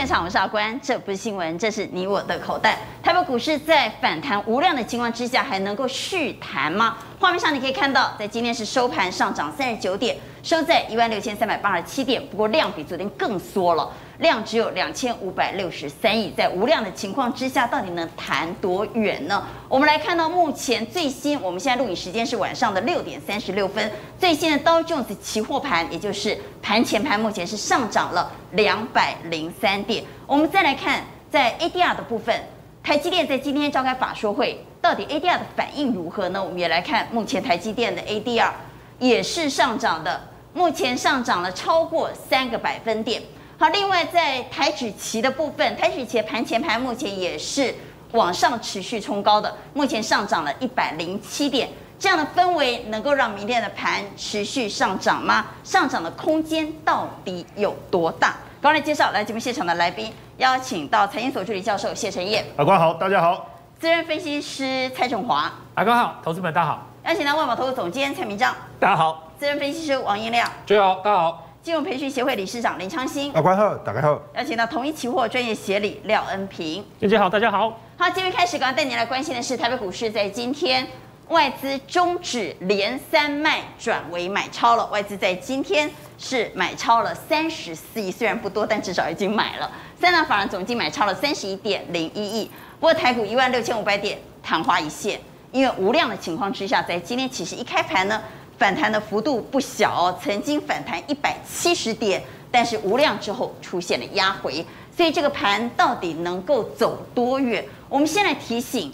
现场，我是阿关。这不是新闻，这是你我的口袋。台北股市在反弹无量的情况之下，还能够续弹吗？画面上你可以看到，在今天是收盘上涨三十九点，收在一万六千三百八十七点。不过量比昨天更缩了。量只有两千五百六十三亿，在无量的情况之下，到底能弹多远呢？我们来看到目前最新，我们现在录影时间是晚上的六点三十六分，最新的道琼斯期货盘，也就是盘前盘，目前是上涨了两百零三点。我们再来看在 ADR 的部分，台积电在今天召开法说会，到底 ADR 的反应如何呢？我们也来看目前台积电的 ADR 也是上涨的，目前上涨了超过三个百分点。好，另外在台指期的部分，台指期盘前盘目前也是往上持续冲高的，目前上涨了一百零七点，这样的氛围能够让明天的盘持续上涨吗？上涨的空间到底有多大？刚才介绍来节目现场的来宾，邀请到财经所助理教授谢晨业，阿关好，大家好；资深分析师蔡正华，阿关好，投资们大家好；邀请到万宝投资总监蔡明章，大家好；资深分析师王英亮，大家好，大家好。金融培训协会理事长林昌兴，阿关好，大家好。邀请到同一期货专业协理廖恩平，大家好，大家好。好，今天开始，刚刚带您来关心的是台北股市，在今天外资终止连三卖转为买超了，外资在今天是买超了三十四亿，虽然不多，但至少已经买了。三大法人总计买超了三十一点零一亿。不过台股一万六千五百点昙花一现，因为无量的情况之下，在今天其实一开盘呢。反弹的幅度不小哦，曾经反弹一百七十点，但是无量之后出现了压回，所以这个盘到底能够走多远？我们先来提醒，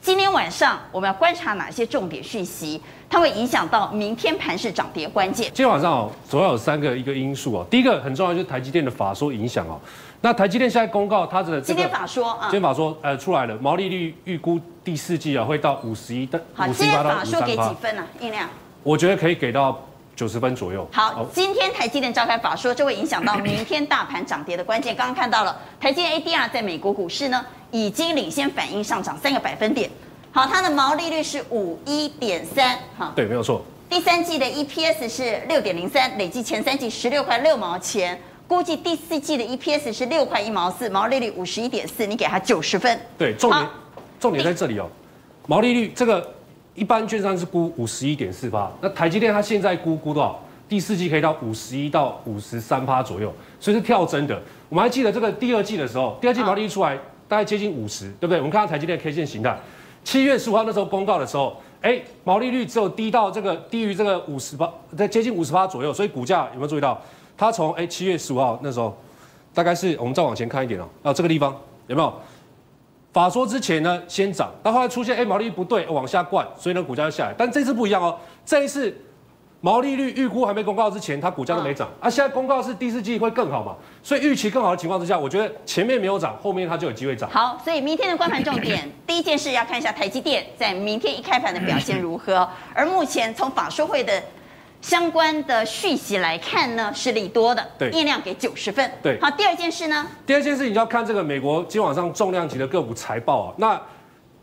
今天晚上我们要观察哪些重点讯息，它会影响到明天盘市涨跌关键。今天晚上哦，主要有三个一个因素哦，第一个很重要就是台积电的法说影响哦。那台积电现在公告它的今天法说啊，今天法说呃出来了，毛利率预估第四季啊会到五十一的，好，今天法说给几分啊？音量？我觉得可以给到九十分左右。好，今天台积电召开法说，这会影响到明天大盘涨跌的关键。刚刚看到了台积电 ADR 在美国股市呢，已经领先反应上涨三个百分点。好，它的毛利率是五一点三。哈，对，没有错。第三季的 EPS 是六点零三，累计前三季十六块六毛钱，估计第四季的 EPS 是六块一毛四，毛利率五十一点四，你给它九十分。对，重点重点在这里哦，毛利率这个。一般券商是估五十一点四趴，那台积电它现在估估多少？第四季可以到五十一到五十三趴左右，所以是跳增的。我们还记得这个第二季的时候，第二季毛利率出来大概接近五十，对不对？我们看到台积电 K 线形态，七月十五号那时候公告的时候，哎，毛利率只有低到这个低于这个五十八，在接近五十八左右，所以股价有没有注意到？它从哎七月十五号那时候，大概是我们再往前看一点哦，啊这个地方有没有？法说之前呢，先涨，到后来出现，哎，毛利率不对，往下灌，所以呢，股价就下来。但这次不一样哦，这一次毛利率预估还没公告之前，它股价都没涨，啊，现在公告是第四季会更好嘛，所以预期更好的情况之下，我觉得前面没有涨，后面它就有机会涨。好，所以明天的观盘重点，第一件事要看一下台积电在明天一开盘的表现如何，而目前从法说会的。相关的续息来看呢，是利多的，对，印量给九十分，对。好，第二件事呢？第二件事你就要看这个美国今晚上重量级的个股财报啊，那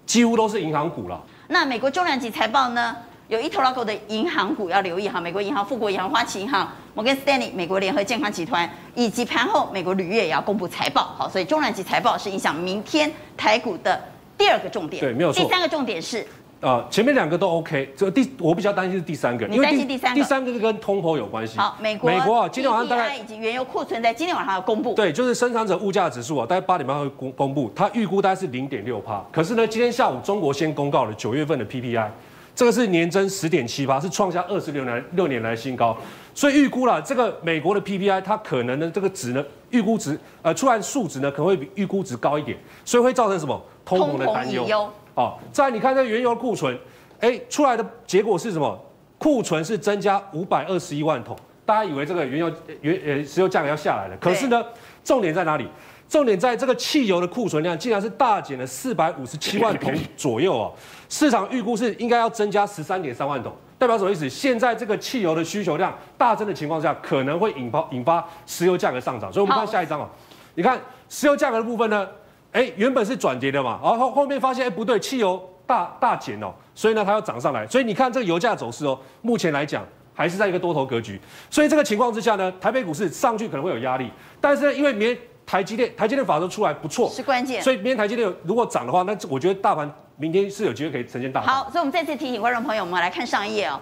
几乎都是银行股了。那美国重量级财报呢，有一头老狗的银行股要留意哈，美国银行、富国银行、花旗银行、摩根斯丹利、美国联合健康集团，以及盘后美国铝业也要公布财报，好，所以重量级财报是影响明天台股的第二个重点，对，没有错。第三个重点是。呃，前面两个都 OK，这第我比较担心是第三个，你担心第三个？第三个是跟通膨有关系。好，美国美国啊，今天晚上大概以及原油库存在今天晚上要公布。对，就是生产者物价指数啊，大概八点半会公公布，它预估大概是零点六帕。可是呢，今天下午中国先公告了九月份的 PPI，这个是年增十点七八，是创下二十六年六年来新高。所以预估了这个美国的 PPI，它可能呢这个值呢预估值呃出来数值呢可能会比预估值高一点，所以会造成什么通膨的担忧。好，再来你看这个原油库存。哎，出来的结果是什么？库存是增加五百二十一万桶，大家以为这个原油原呃石油价格要下来了，可是呢，重点在哪里？重点在这个汽油的库存量竟然是大减了四百五十七万桶 左右哦。市场预估是应该要增加十三点三万桶，代表什么意思？现在这个汽油的需求量大增的情况下，可能会引发引发石油价格上涨。所以我们看下一张哦，你看石油价格的部分呢，哎，原本是转跌的嘛，然后后面发现哎不对，汽油。大大减哦，所以呢，它要涨上来。所以你看这个油价走势哦，目前来讲还是在一个多头格局。所以这个情况之下呢，台北股市上去可能会有压力，但是因为明天台积电台积电法则出来不错，是关键。所以明天台积电如果涨的话，那我觉得大盘明天是有机会可以呈现大。好，所以我们再次提醒观众朋友，我们来看上一页哦。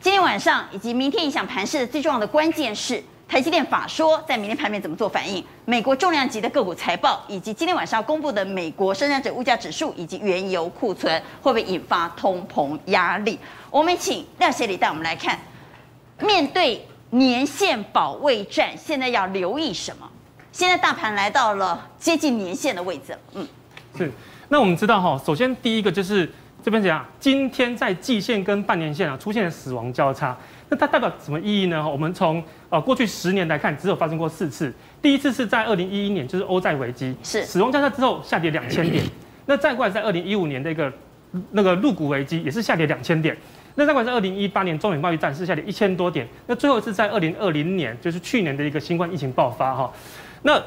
今天晚上以及明天影响盘势的最重要的关键是台积电法说在明天盘面怎么做反应，美国重量级的个股财报，以及今天晚上要公布的美国生产者物价指数以及原油库存会不会引发通膨压力？我们请廖协理带我们来看，面对年线保卫战，现在要留意什么？现在大盘来到了接近年线的位置，嗯，是。那我们知道哈，首先第一个就是这边讲，今天在季线跟半年线啊出现了死亡交叉。那它代表什么意义呢？我们从呃过去十年来看，只有发生过四次。第一次是在二零一一年，就是欧债危机，是死亡交叉之后下跌两千点。那再过来在二零一五年的一个那个入股危机，也是下跌两千点。那再过来在二零一八年中美贸易战是下跌一千多点。那最后是在二零二零年，就是去年的一个新冠疫情爆发哈。那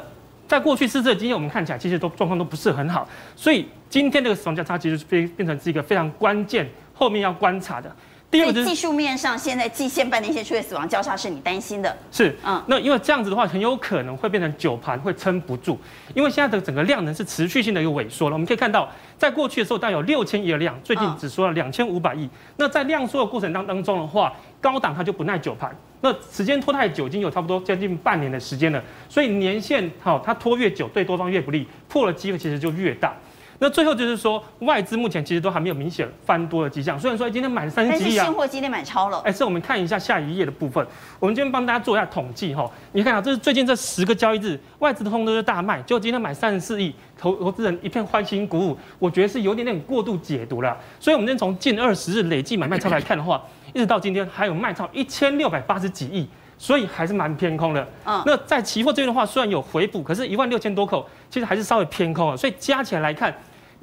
在过去四次的经验，我们看起来其实都状况都不是很好。所以今天这个死亡交叉其实变变成是一个非常关键，后面要观察的。第二个技术面上，现在季线、半年线出现死亡交叉，是你担心的？是，嗯，那因为这样子的话，很有可能会变成九盘会撑不住，因为现在的整个量能是持续性的一个萎缩了。我们可以看到，在过去的时候大概有六千亿的量，最近只说了两千五百亿。那在量缩的过程当当中的话，高档它就不耐久盘，那时间拖太久，已经有差不多将近半年的时间了。所以年限好，它拖越久，对多方越不利，破了机会其实就越大。那最后就是说，外资目前其实都还没有明显翻多的迹象。虽然说今天买了三十几亿啊，现货今天买超了。哎，是我们看一下下一页的部分。我们今天帮大家做一下统计哈，你看啊，这是最近这十个交易日，外资的通都是大卖，就今天买三十四亿，投投资人一片欢欣鼓舞。我觉得是有点点过度解读了。所以，我们今天从近二十日累计买卖超来看的话，一直到今天还有卖超一千六百八十几亿，所以还是蛮偏空的。嗯，那在期货这边的话，虽然有回补，可是一万六千多口，其实还是稍微偏空啊。所以加起来来看。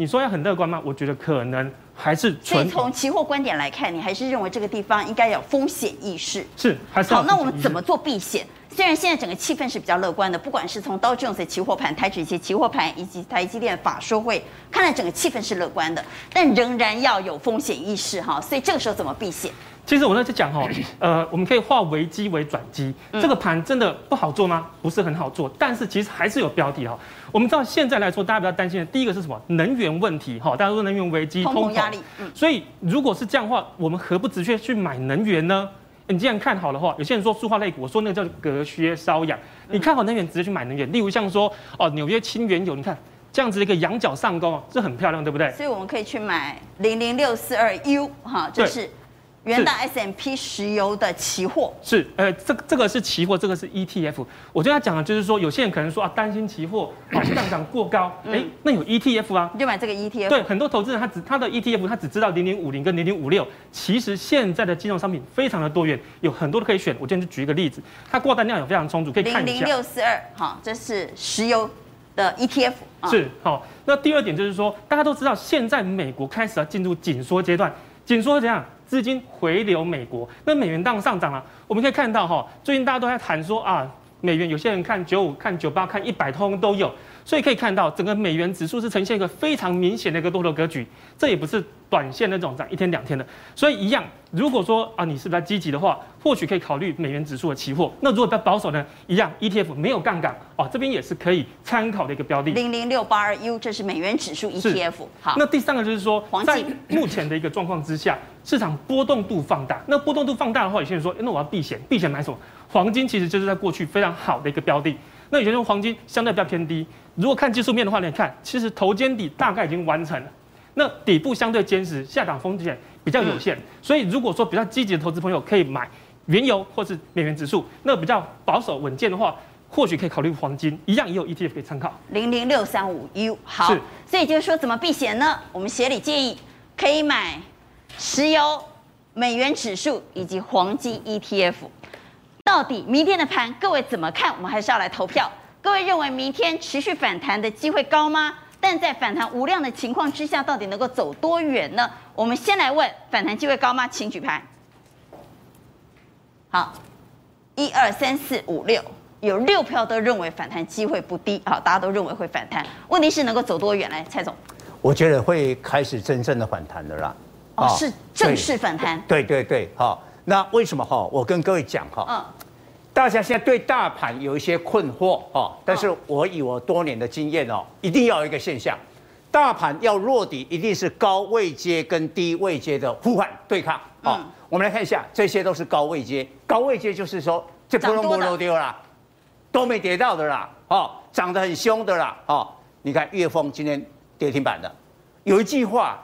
你说要很乐观吗？我觉得可能还是。所以从期货观点来看，你还是认为这个地方应该有风险意识。是，还是好。那我们怎么做避险？虽然现在整个气氛是比较乐观的，不管是从道琼斯期货盘、台指期期货盘以及台积电法说会，看来整个气氛是乐观的，但仍然要有风险意识哈。所以这个时候怎么避险？其实我那次讲哈，呃，我们可以化危机为转机。这个盘真的不好做吗？不是很好做，但是其实还是有标的哈。我们知道现在来说，大家比较担心的第一个是什么？能源问题哈。大家说能源危机、通膨压力。所以如果是这样的话，我们何不直接去买能源呢？你既然看好的话，有些人说塑化类股，我说那个叫隔靴搔痒。你看好能源，直接去买能源。例如像说哦，纽约轻原油，你看这样子的一个仰角上攻，这很漂亮，对不对？所以我们可以去买零零六四二 U 哈，就是。元大 S M P 石油的期货是，呃，这这个是期货，这个是 ETF。我跟他讲的就是说，有些人可能说啊，担心期货啊 上涨过高，哎、欸，那有 ETF 啊，你就买这个 ETF。对，很多投资人他只他的 ETF 他只知道零零五零跟零零五六，其实现在的金融商品非常的多元，有很多都可以选。我今天就举一个例子，它挂单量也非常充足，可以看一下。零零六四二，好，这是石油的 ETF。是，好。那第二点就是说，大家都知道，现在美国开始要进入紧缩阶段，紧缩怎样？资金回流美国，那美元当然上涨了。我们可以看到哈，最近大家都在谈说啊，美元有些人看九五、看九八、看一百通都有，所以可以看到整个美元指数是呈现一个非常明显的一个多头格局，这也不是。短线那种涨一天两天的，所以一样。如果说啊，你是比较积极的话，或许可以考虑美元指数的期货。那如果比较保守呢，一样 ETF 没有杠杆哦，这边也是可以参考的一个标的。零零六八二 U，这是美元指数 ETF。好，那第三个就是说，在目前的一个状况之下，市场波动度放大。那波动度放大的话，有些人说，那我要避险，避险买什么？黄金其实就是在过去非常好的一个标的。那有些人黄金相对比较偏低。如果看技术面的话，你看，其实头肩底大概已经完成了。那底部相对坚实，下档风险比较有限，嗯、所以如果说比较积极的投资朋友可以买原油或是美元指数，那比较保守稳健的话，或许可以考虑黄金，一样也有 ETF 可以参考。零零六三五 U 好，所以就是说怎么避险呢？我们协理建议可以买石油、美元指数以及黄金 ETF。到底明天的盘各位怎么看？我们还是要来投票。各位认为明天持续反弹的机会高吗？但在反弹无量的情况之下，到底能够走多远呢？我们先来问反弹机会高吗？请举牌。好，一二三四五六，有六票都认为反弹机会不低。好，大家都认为会反弹。问题是能够走多远？来，蔡总。我觉得会开始真正的反弹的啦。哦，是正式反弹。对对对，好。那为什么哈？我跟各位讲哈。嗯。大家现在对大盘有一些困惑哦，但是我以我多年的经验哦，一定要有一个现象，大盘要落底，一定是高位阶跟低位阶的互换对抗啊。我们来看一下，这些都是高位阶，高位阶就是说这波龙波都丢啦，都没跌到的啦，哦，涨得很凶的啦，哦，你看月峰今天跌停板的，有一句话，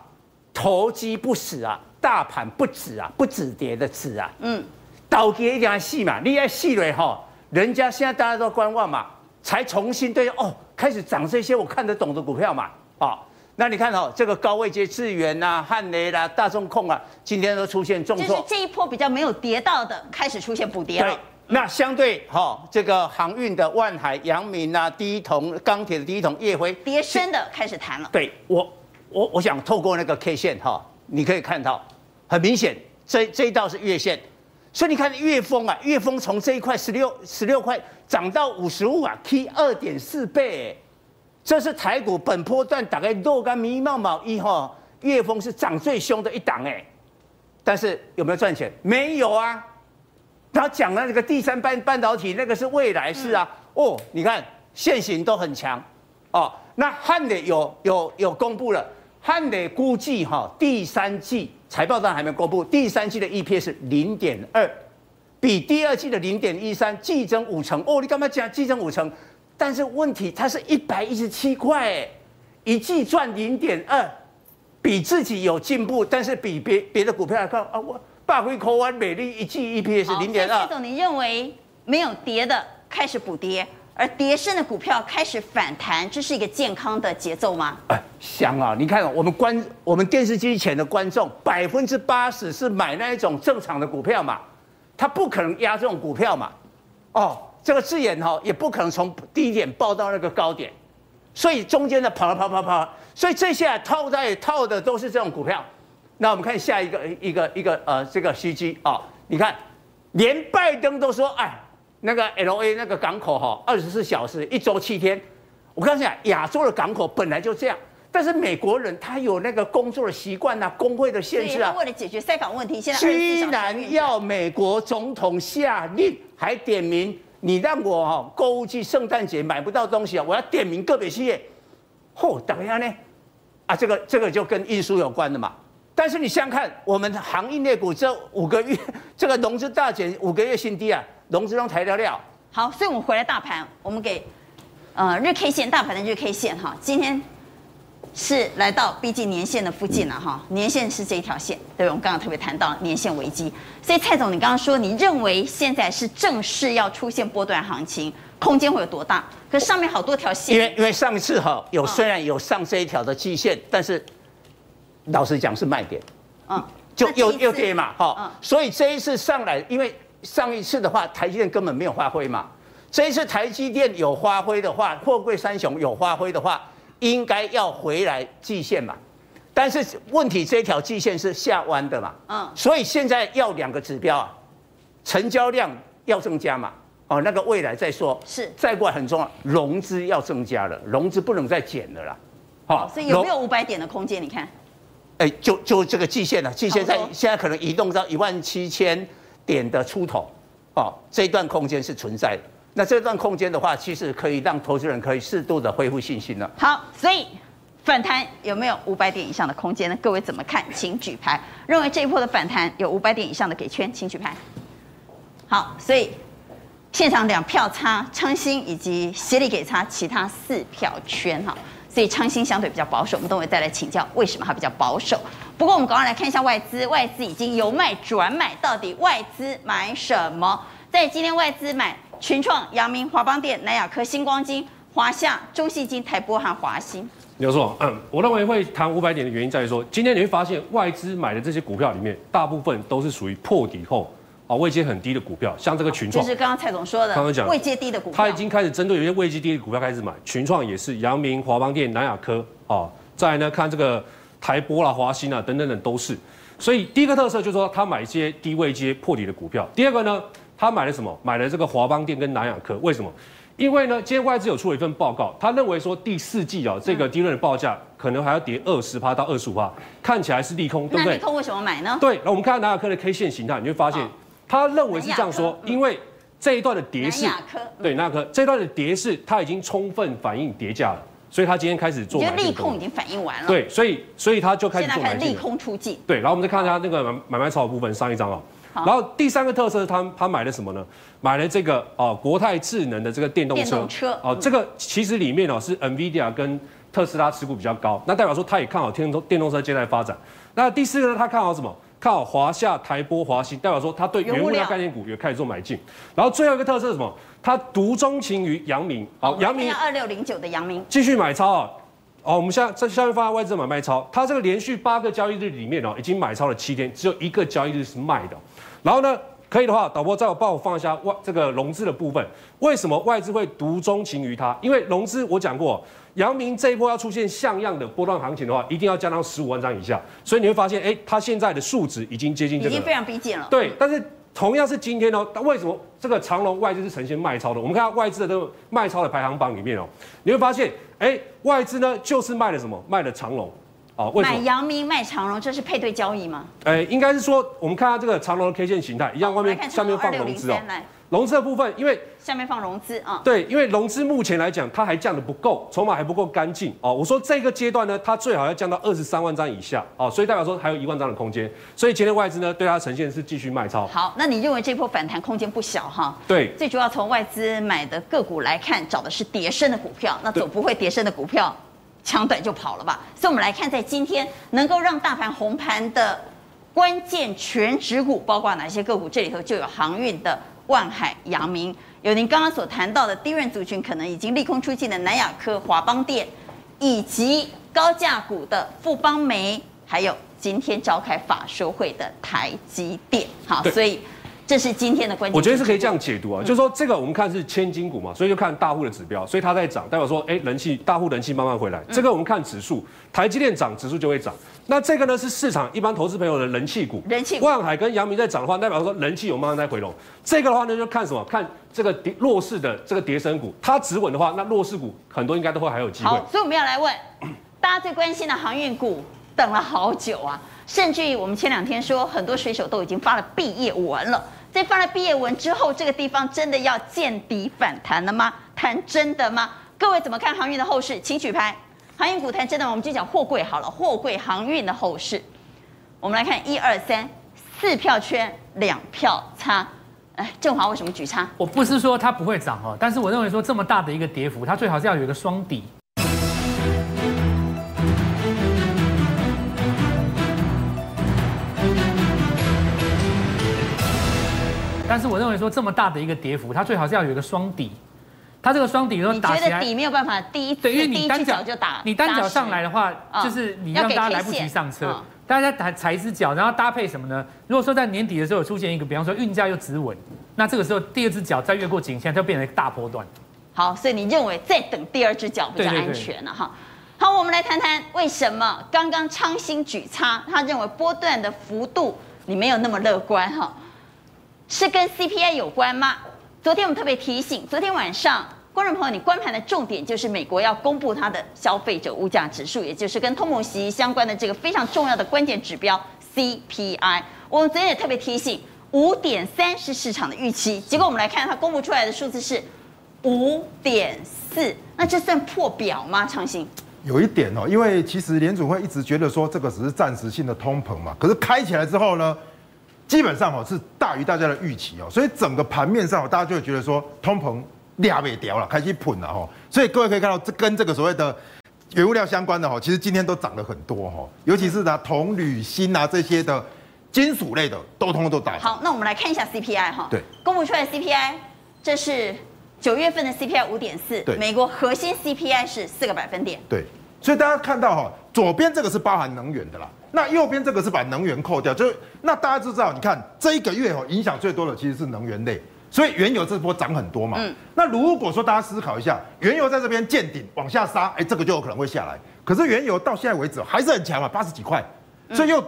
投机不死啊，大盘不止啊，不止跌的止啊，嗯。倒跌一定要细嘛，你要细了哈，人家现在大家都观望嘛，才重新对哦，开始涨这些我看得懂的股票嘛，哦，那你看哦，这个高位接智源呐、汉雷啦、大众控啊，今天都出现重挫，就是这一波比较没有跌到的，开始出现补跌了。对，那相对哈，这个航运的万海、阳明啊、第一桶、钢铁的第一桶夜辉，跌深的开始弹了。对我，我我想透过那个 K 线哈，你可以看到，很明显，这这一道是月线。所以你看月峰啊，月峰从这一块十六十六块涨到五十五啊，K 二点四倍，这是台股本波段大概若干咪毛毛一哈，月峰是涨最凶的一档哎，但是有没有赚钱？没有啊。他讲了那个第三半半导体那个是未来式啊，哦，你看线型都很强哦。那汉磊有有有公布了，汉磊估计哈第三季。财报上还没公布，第三季的 EPS 是零点二，比第二季的零点一三季增五成哦。你干嘛讲季增五成？但是问题它是一百一十七块，一季赚零点二，比自己有进步，但是比别别的股票来看啊，我百威科湾美丽一季 EPS 零点二。蔡总，你认为没有跌的开始补跌？而跌升的股票开始反弹，这是一个健康的节奏吗？哎，香啊！你看，我们观我们电视机前的观众，百分之八十是买那一种正常的股票嘛，他不可能压这种股票嘛。哦，这个字眼哈，也不可能从低点报到那个高点，所以中间的跑跑跑跑，所以这些套在套的都是这种股票。那我们看下一个一个一个呃这个 CG 啊，你看，连拜登都说哎。那个 L A 那个港口哈，二十四小时一周七天。我跟你讲，亚洲的港口本来就这样，但是美国人他有那个工作的习惯呐，工会的限制啊。为了解决塞港问题，现在居然要美国总统下令，还点名你让我哈购物季圣诞节买不到东西啊，我要点名个别企业。嚯，等一下呢？啊，这个这个就跟运输有关的嘛。但是你想想看，我们航运类股这五个月 这个融资大减，五个月新低啊。融资中抬掉料，好，所以我们回来大盘，我们给呃日 K 线大盘的日 K 线哈，今天是来到逼近年线的附近了哈，年线是这一条线，对，我们刚刚特别谈到年线危机，所以蔡总，你刚刚说你认为现在是正式要出现波段行情，空间会有多大？可是上面好多条线，因为因为上次哈有虽然有上这一条的基线，但是老实讲是卖点，嗯，就又又跌嘛，哈，所以这一次上来，因为。上一次的话，台积电根本没有发挥嘛。这一次台积电有发挥的话，货柜三雄有发挥的话，应该要回来季线嘛。但是问题，这条季线是下弯的嘛。嗯。所以现在要两个指标啊，成交量要增加嘛。哦，那个未来再说。是。再过来很重要，融资要增加了，融资不能再减了啦。好，所以有没有五百点的空间？你看。哎，就就这个季线了，季线在现在可能移动到一万七千。点的出头，哦，这一段空间是存在的。那这段空间的话，其实可以让投资人可以适度的恢复信心了。好，所以反弹有没有五百点以上的空间呢？各位怎么看？请举牌。认为这一波的反弹有五百点以上的给圈，请举牌。好，所以现场两票差，昌兴以及协力给差，其他四票圈哈。所以昌兴相对比较保守，我们等会再来请教为什么它比较保守。不过我们赶快来看一下外资，外资已经由卖转买，到底外资买什么？在今天外资买群创、阳明、华邦电、南亚科、星光金、华夏、中信金、台波和华兴。刘总，嗯，我认为会谈五百点的原因在于说，今天你会发现外资买的这些股票里面，大部分都是属于破底后。啊，位阶很低的股票，像这个群创，就是刚刚蔡总说的，刚刚讲位阶低的股票，他已经开始针对有些位阶低的股票开始买，群创也是，阳明、华邦电、南亚科，啊，再来呢看这个台玻啦、华兴啊等等等都是，所以第一个特色就是说他买一些低位接破底的股票，第二个呢，他买了什么？买了这个华邦电跟南亚科，为什么？因为呢，今天外资有出了一份报告，他认为说第四季啊，这个低润的报价可能还要跌二十趴到二十五趴，看起来是利空，对不对？利空为什么买呢？对，那我们看南亚科的 K 线形态，你会发现。他认为是这样说，因为这一段的跌势，对，南亚科这一段的跌势，它已经充分反映跌价了，所以他今天开始做。我觉得利空已经反应完了。对，所以所以他就开始做。利空出尽。对，然后我们再看一下那个买买卖超的部分，上一张啊。然后第三个特色是他他买了什么呢？买了这个哦、呃，国泰智能的这个电动车。电动车哦、呃，这个其实里面哦是 NVIDIA 跟特斯拉持股比较高，那代表说他也看好电动电动车接下来发展。那第四个呢，他看好什么？看好华夏、台波、华新，代表说他对原物料概念股也开始做买进。然后最后一个特色是什么？他独钟情于阳明。好，阳明二六零九的阳明继续买超啊。哦，我们现在在下面放在外资买卖超，它这个连续八个交易日里面哦，已经买超了七天，只有一个交易日是卖的。然后呢，可以的话，导播再帮我放一下外这个融资的部分。为什么外资会独钟情于它？因为融资我讲过，阳明这一波要出现像样的波段行情的话，一定要降到十五万张以下。所以你会发现，哎，它现在的数值已经接近这个，已经非常逼近了。对，但是同样是今天哦，但为什么这个长隆外资是呈现卖超的？我们看外资的这个卖超的排行榜里面哦，你会发现。哎，外资呢就是卖了什么？卖了长隆，哦，为什么？买阳明卖长荣，这是配对交易吗？哎，应该是说，我们看下这个长荣的 K 线形态，一样，外面下面放融资哦。融资的部分，因为下面放融资啊，对，因为融资目前来讲，它还降的不够，筹码还不够干净哦。我说这个阶段呢，它最好要降到二十三万张以下哦，所以代表说还有一万张的空间。所以今天外资呢，对它呈现是继续卖超。好，那你认为这波反弹空间不小哈？对，最主要从外资买的个股来看，找的是跌升的股票，那总不会跌升的股票抢短就跑了吧？所以我们来看，在今天能够让大盘红盘的关键全指股，包括哪些个股？这里头就有航运的。万海、阳明，有您刚刚所谈到的低润族群可能已经利空出尽的南亚科、华邦电，以及高价股的富邦煤，还有今天召开法说会的台积电。好，所以。这是今天的关键。我觉得是可以这样解读啊，就是说这个我们看是千金股嘛，所以就看大户的指标，所以它在涨，代表说哎，人气大户人气慢慢回来。这个我们看指数，台积电涨，指数就会涨。那这个呢是市场一般投资朋友的人气股，人气。万海跟阳明在涨的话，代表说人气有慢慢在回笼。这个的话呢就看什么？看这个跌弱势的这个跌升股，它止稳的话，那弱势股很多应该都会还有机会。好，所以我们要来问大家最关心的航运股，等了好久啊，甚至于我们前两天说很多水手都已经发了毕业文了。在放了毕业文之后，这个地方真的要见底反弹了吗？谈真的吗？各位怎么看航运的后市？请举牌。航运股谈真的吗？我们就讲货柜好了，货柜航运的后市。我们来看一二三四票圈两票差。哎，正华为什么举差？我不是说它不会涨哦，但是我认为说这么大的一个跌幅，它最好是要有一个双底。但是我认为说这么大的一个跌幅，它最好是要有一个双底，它这个双底如果打起来，你觉得底没有办法第一次，对，因为你单脚就打，你单脚上来的话，就是你让大家来不及上车，大家踩踩一只脚，然后搭配什么呢？如果说在年底的时候出现一个，比方说运价又止稳，那这个时候第二只脚再越过颈线，就变成一个大波段。好，所以你认为再等第二只脚比较安全了哈？好，我们来谈谈为什么刚刚昌兴举差，他认为波段的幅度你没有那么乐观哈。是跟 CPI 有关吗？昨天我们特别提醒，昨天晚上观众朋友，你观盘的重点就是美国要公布它的消费者物价指数，也就是跟通膨息息相关的这个非常重要的关键指标 CPI。我们昨天也特别提醒，五点三是市场的预期，结果我们来看它公布出来的数字是五点四，那这算破表吗？长兴有一点哦，因为其实联准会一直觉得说这个只是暂时性的通膨嘛，可是开起来之后呢？基本上哦是大于大家的预期哦，所以整个盘面上大家就会觉得说通膨俩尾掉了，开始喷了哈。所以各位可以看到，这跟这个所谓的原物料相关的哈，其实今天都涨了很多哈，尤其是拿铜、铝、锌啊这些的金属类的，都通通都大。好，那我们来看一下 CPI 哈，对，公布出来的 CPI，这是九月份的 CPI 五点四，对，美国核心 CPI 是四个百分点，对，所以大家看到哈，左边这个是包含能源的啦。那右边这个是把能源扣掉，就那大家就知道，你看这一个月哦，影响最多的其实是能源类，所以原油这波涨很多嘛。嗯。那如果说大家思考一下，原油在这边见顶往下杀，哎，这个就有可能会下来。可是原油到现在为止还是很强嘛，八十几块，所以又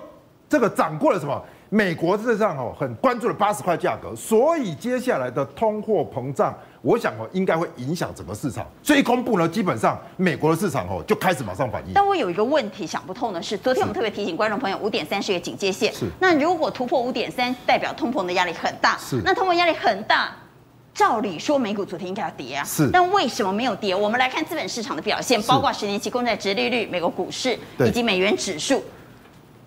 这个涨过了什么？美国事实上哦很关注了八十块价格，所以接下来的通货膨胀。我想哦，应该会影响整个市场，所以一公布呢，基本上美国的市场哦就开始马上反应。但我有一个问题想不透的是，昨天我们特别提醒观众朋友，五点三是一个警戒线。是。那如果突破五点三，代表通膨的压力很大。是。那通膨压力很大，照理说美股昨天应该要跌啊，是，但为什么没有跌？我们来看资本市场的表现，包括十年期公债殖利率、美国股市以及美元指数，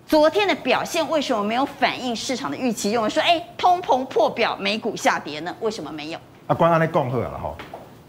昨天的表现为什么没有反映市场的预期？有人说，哎，通膨破表，美股下跌呢？为什么没有？啊，关安那共和了哈，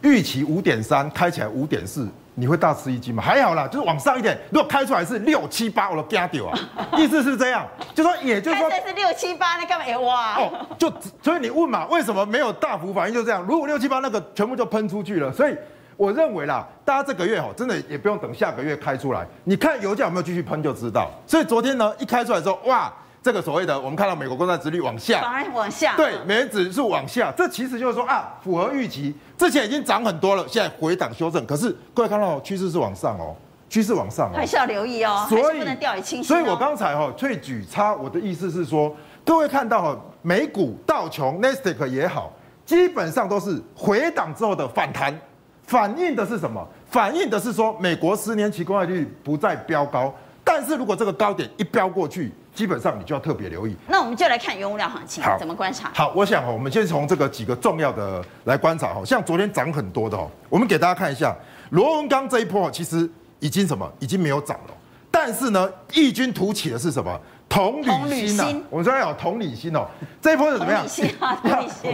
预期五点三，开起来五点四。你会大吃一惊吗？还好啦，就是往上一点。如果开出来是六七八，我都惊掉啊！意思是这样，就说也就是说，是六七八，那干嘛？哇！哦，就所以你问嘛，为什么没有大幅反应？就这样，如果六七八那个全部就喷出去了。所以我认为啦，大家这个月哦，真的也不用等下个月开出来，你看油价有没有继续喷就知道。所以昨天呢，一开出来之后，哇！这个所谓的，我们看到美国公债殖率往下，反而往下，对，美元指数往下，这其实就是说啊，符合预期，之前已经涨很多了，现在回档修正，可是各位看到趋势是往上哦，趋势往上哦，还是要留意哦，所以不能掉以轻心。所以我刚才哈、哦，萃取差，我的意思是说，各位看到哈，美股道琼、纳斯达克也好，基本上都是回档之后的反弹，反映的是什么？反映的是说，美国十年期公债率不再飙高，但是如果这个高点一飙过去。基本上你就要特别留意。那我们就来看原物料行情，怎么观察？好，我想哈，我们先从这个几个重要的来观察哈，像昨天涨很多的哦，我们给大家看一下，螺纹钢这一波其实已经什么，已经没有涨了，但是呢，异军突起的是什么？同理心呐，我们说要有同理心哦，这一波是怎么样？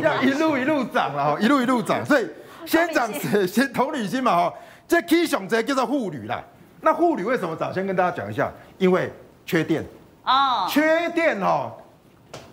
要一路一路涨了哈，一路一路涨，所以先涨 先同理心嘛哈，这 K 熊这叫做护铝啦，那护铝为什么涨？先跟大家讲一下，因为缺电。哦，缺电哦，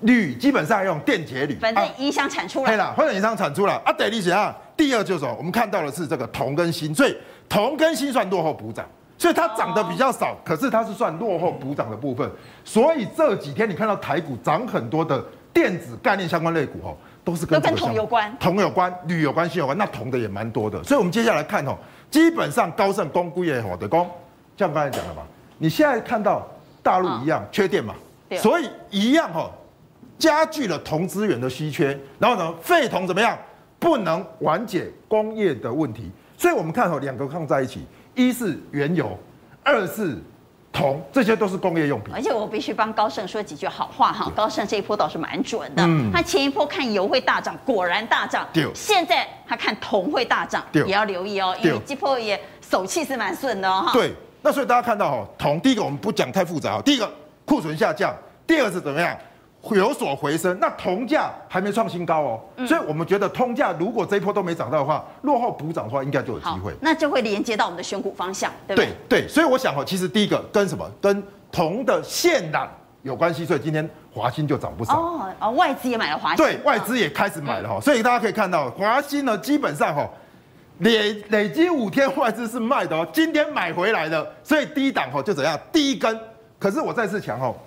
铝基本上用电解铝，反正影响产出了。对了，或者影响产出了啊。得理解啊。第二就是我们看到的是这个铜跟锌，所以铜跟锌算落后补涨，所以它涨得比较少，可是它是算落后补涨的部分。所以这几天你看到台股涨很多的电子概念相关类股哦，都是跟铜有关，铜有关，铝有关，锌有关，那铜的也蛮多的。所以我们接下来看哦，基本上高盛公估也好的工，像刚才讲的嘛，你现在看到。大陆一样缺电嘛，所以一样哈，加剧了铜资源的稀缺。然后呢，废铜怎么样？不能缓解工业的问题。所以我们看哈，两个放在一起，一是原油，二是铜，这些都是工业用品。而且我必须帮高盛说几句好话哈，高盛这一波倒是蛮准的。嗯，他前一波看油会大涨，果然大涨。对，现在他看铜会大涨，也要留意哦，因为这波也手气是蛮顺的哦。对。那所以大家看到哈，铜第一个我们不讲太复杂啊，第一个库存下降，第二是怎么样有所回升，那铜价还没创新高哦，所以我们觉得铜价如果这一波都没涨到的话，落后补涨的话，应该就有机会，那就会连接到我们的选股方向，对不对？所以我想哈，其实第一个跟什么跟铜的线缆有关系，所以今天华兴就涨不少哦哦，外资也买了华兴，对，外资也开始买了哈，所以大家可以看到华兴呢，基本上哈。累累积五天外资是卖的哦，今天买回来的，所以低档吼就怎样，第一根。可是我再次讲吼，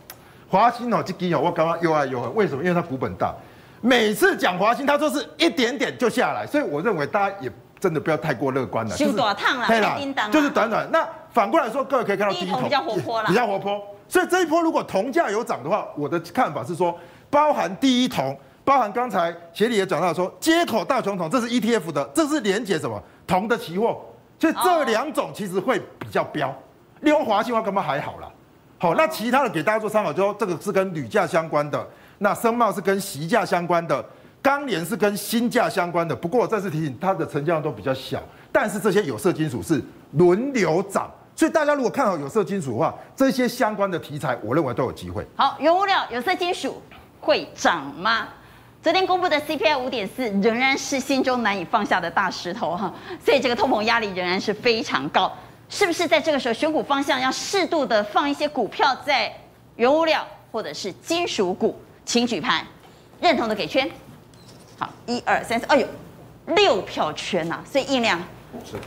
华兴哦，这基哦，我刚刚又爱又恨，为什么？因为它股本大，每次讲华兴，它都是一点点就下来，所以我认为大家也真的不要太过乐观了。就是短烫了，对啦，就是短短。那反过来说，各位可以看到第一铜比较活泼了，比较活泼。所以这一波如果铜价有涨的话，我的看法是说，包含第一铜。包含刚才协理也讲到说，街口大琼铜，这是 ETF 的，这是连接什么铜的期货，所以这两种其实会比较标。利用华兴的话，根本还好啦。好，那其他的给大家做参考，就说这个是跟铝价相关的，那深茂是跟锡价相关的，钢联是跟锌价相关的。不过我再次提醒，它的成交量都比较小，但是这些有色金属是轮流涨，所以大家如果看好有色金属的话，这些相关的题材，我认为都有机会。好，原物料有色金属会涨吗？昨天公布的 CPI 五点四仍然是心中难以放下的大石头哈，所以这个通膨压力仍然是非常高，是不是在这个时候选股方向要适度的放一些股票在原物料或者是金属股？请举牌，认同的给圈。好，一二三四，哎呦，六票圈呐、啊，所以印量是，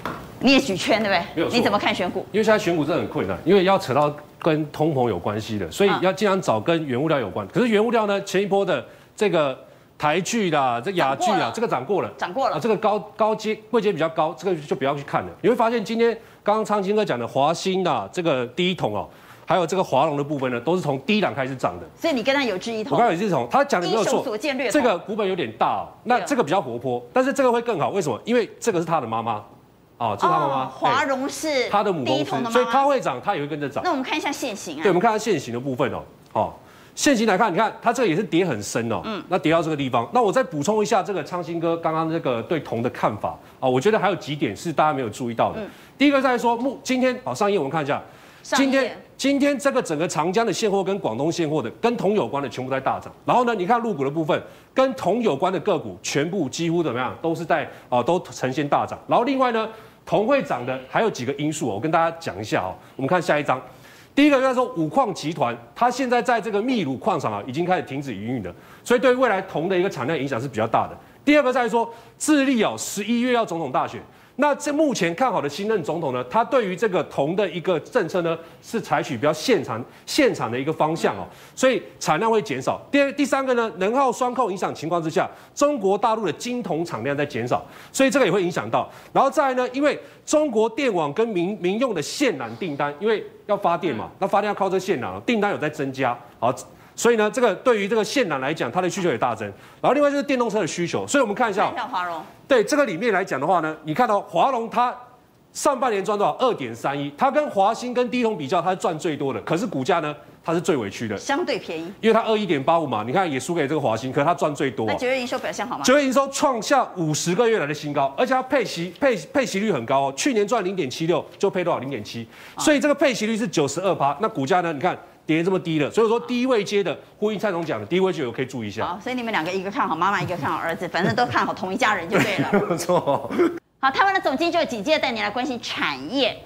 你也举圈对不对？你怎么看选股？因为现在选股真的很困难，因为要扯到跟通膨有关系的，所以要尽量找跟原物料有关。可是原物料呢，前一波的这个。台剧啦，这雅剧啊，这个涨过了，涨过了啊，这个高高阶位阶比较高，这个就不要去看了。你会发现今天刚刚昌兴哥讲的华兴啊，这个第一桶哦，还有这个华龙的部分呢，都是从低档开始涨的。所以你跟他有志一同。我刚刚有志一同，他讲的没有错。这个股本有点大哦，那这个比较活泼，但是这个会更好。为什么？因为这个是他的妈妈哦，这是他妈妈。华荣是他的母公司，所以他会涨，他也会跟着涨。那我们看一下线型啊。对，我们看下线型的部分哦，哦。现行来看，你看它这个也是跌很深哦，嗯，那跌到这个地方，那我再补充一下这个昌兴哥刚刚这个对铜的看法啊，我觉得还有几点是大家没有注意到的。嗯、第一个在说目今天好上一页我们看一下，今天今天这个整个长江的现货跟广东现货的跟铜有关的全部在大涨，然后呢，你看入股的部分跟铜有关的个股全部几乎怎么样都是在啊都呈现大涨，然后另外呢，铜会涨的还有几个因素，我跟大家讲一下哦，我们看下一张。第一个就是说，五矿集团它现在在这个秘鲁矿场啊，已经开始停止营运了，所以对未来铜的一个产量影响是比较大的。第二个在说，智利哦，十一月要总统大选。那这目前看好的新任总统呢，他对于这个铜的一个政策呢，是采取比较现场现场的一个方向哦，所以产量会减少。第二、第三个呢，能耗双控影响情况之下，中国大陆的精铜产量在减少，所以这个也会影响到。然后再来呢，因为中国电网跟民民用的线缆订单，因为要发电嘛，那发电要靠这线缆，订单有在增加，好。所以呢，这个对于这个线缆来讲，它的需求也大增。然后另外就是电动车的需求，所以我们看一下，看一下华荣。对这个里面来讲的话呢，你看到华荣它上半年赚多少？二点三一，它跟华兴跟第一铜比较，它是赚最多的。可是股价呢，它是最委屈的，相对便宜，因为它二一点八五嘛，你看也输给这个华兴，可是它赚最多。那九月营收表现好吗？九月营收创下五十个月来的新高，而且它配息配配息率很高哦，去年赚零点七六，就配多少？零点七，所以这个配息率是九十二趴。那股价呢？你看。跌这么低了，所以说低位接的呼应蔡总讲的低位就有可以注意一下。好，所以你们两个一个看好妈妈，一个看好儿子，反正都看好同一家人就对了。没错。好，台湾的总经就紧接着带你来关心产业。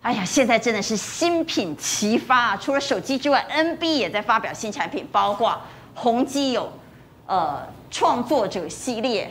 哎呀，现在真的是新品齐发啊！除了手机之外，NB 也在发表新产品，包括宏基有呃创作者系列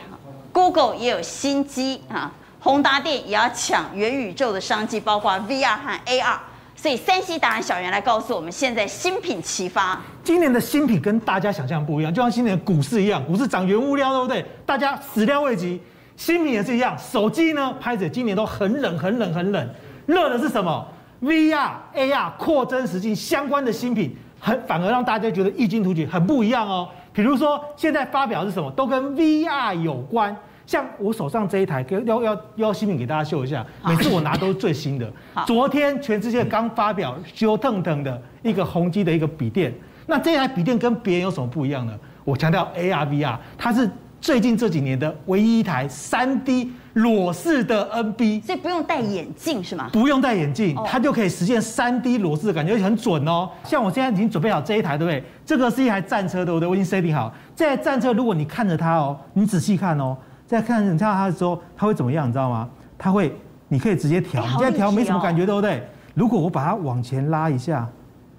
，Google 也有新机啊，宏达电也要抢元宇宙的商机，包括 VR 和 AR。所以，三 C 达人小袁来告诉我们，现在新品齐发。今年的新品跟大家想象不一样，就像今年股市一样，股市涨原物料，对不对？大家始料未及，新品也是一样。手机呢，拍着今年都很冷，很冷，很冷。热的是什么？VR、AR 扩增实境相关的新品，很反而让大家觉得异军突起，很不一样哦。比如说，现在发表的是什么？都跟 VR 有关。像我手上这一台，要要要新品给大家秀一下。每次我拿都是最新的。昨天全世界刚发表修腾腾的一个宏基的一个笔电。那这台笔电跟别人有什么不一样呢？我强调 AR VR，它是最近这几年的唯一一台 3D 裸视的 NB。所以不用戴眼镜是吗？不用戴眼镜，它就可以实现 3D 裸视的感觉，而且很准哦。像我现在已经准备好这一台，对不对？这个是一台战车，对不对？我已经设定好。这台战车，如果你看着它哦，你仔细看哦。在看你看到它的时候，它会怎么样？你知道吗？它会，你可以直接调，你现在调没什么感觉，对不对？如果我把它往前拉一下，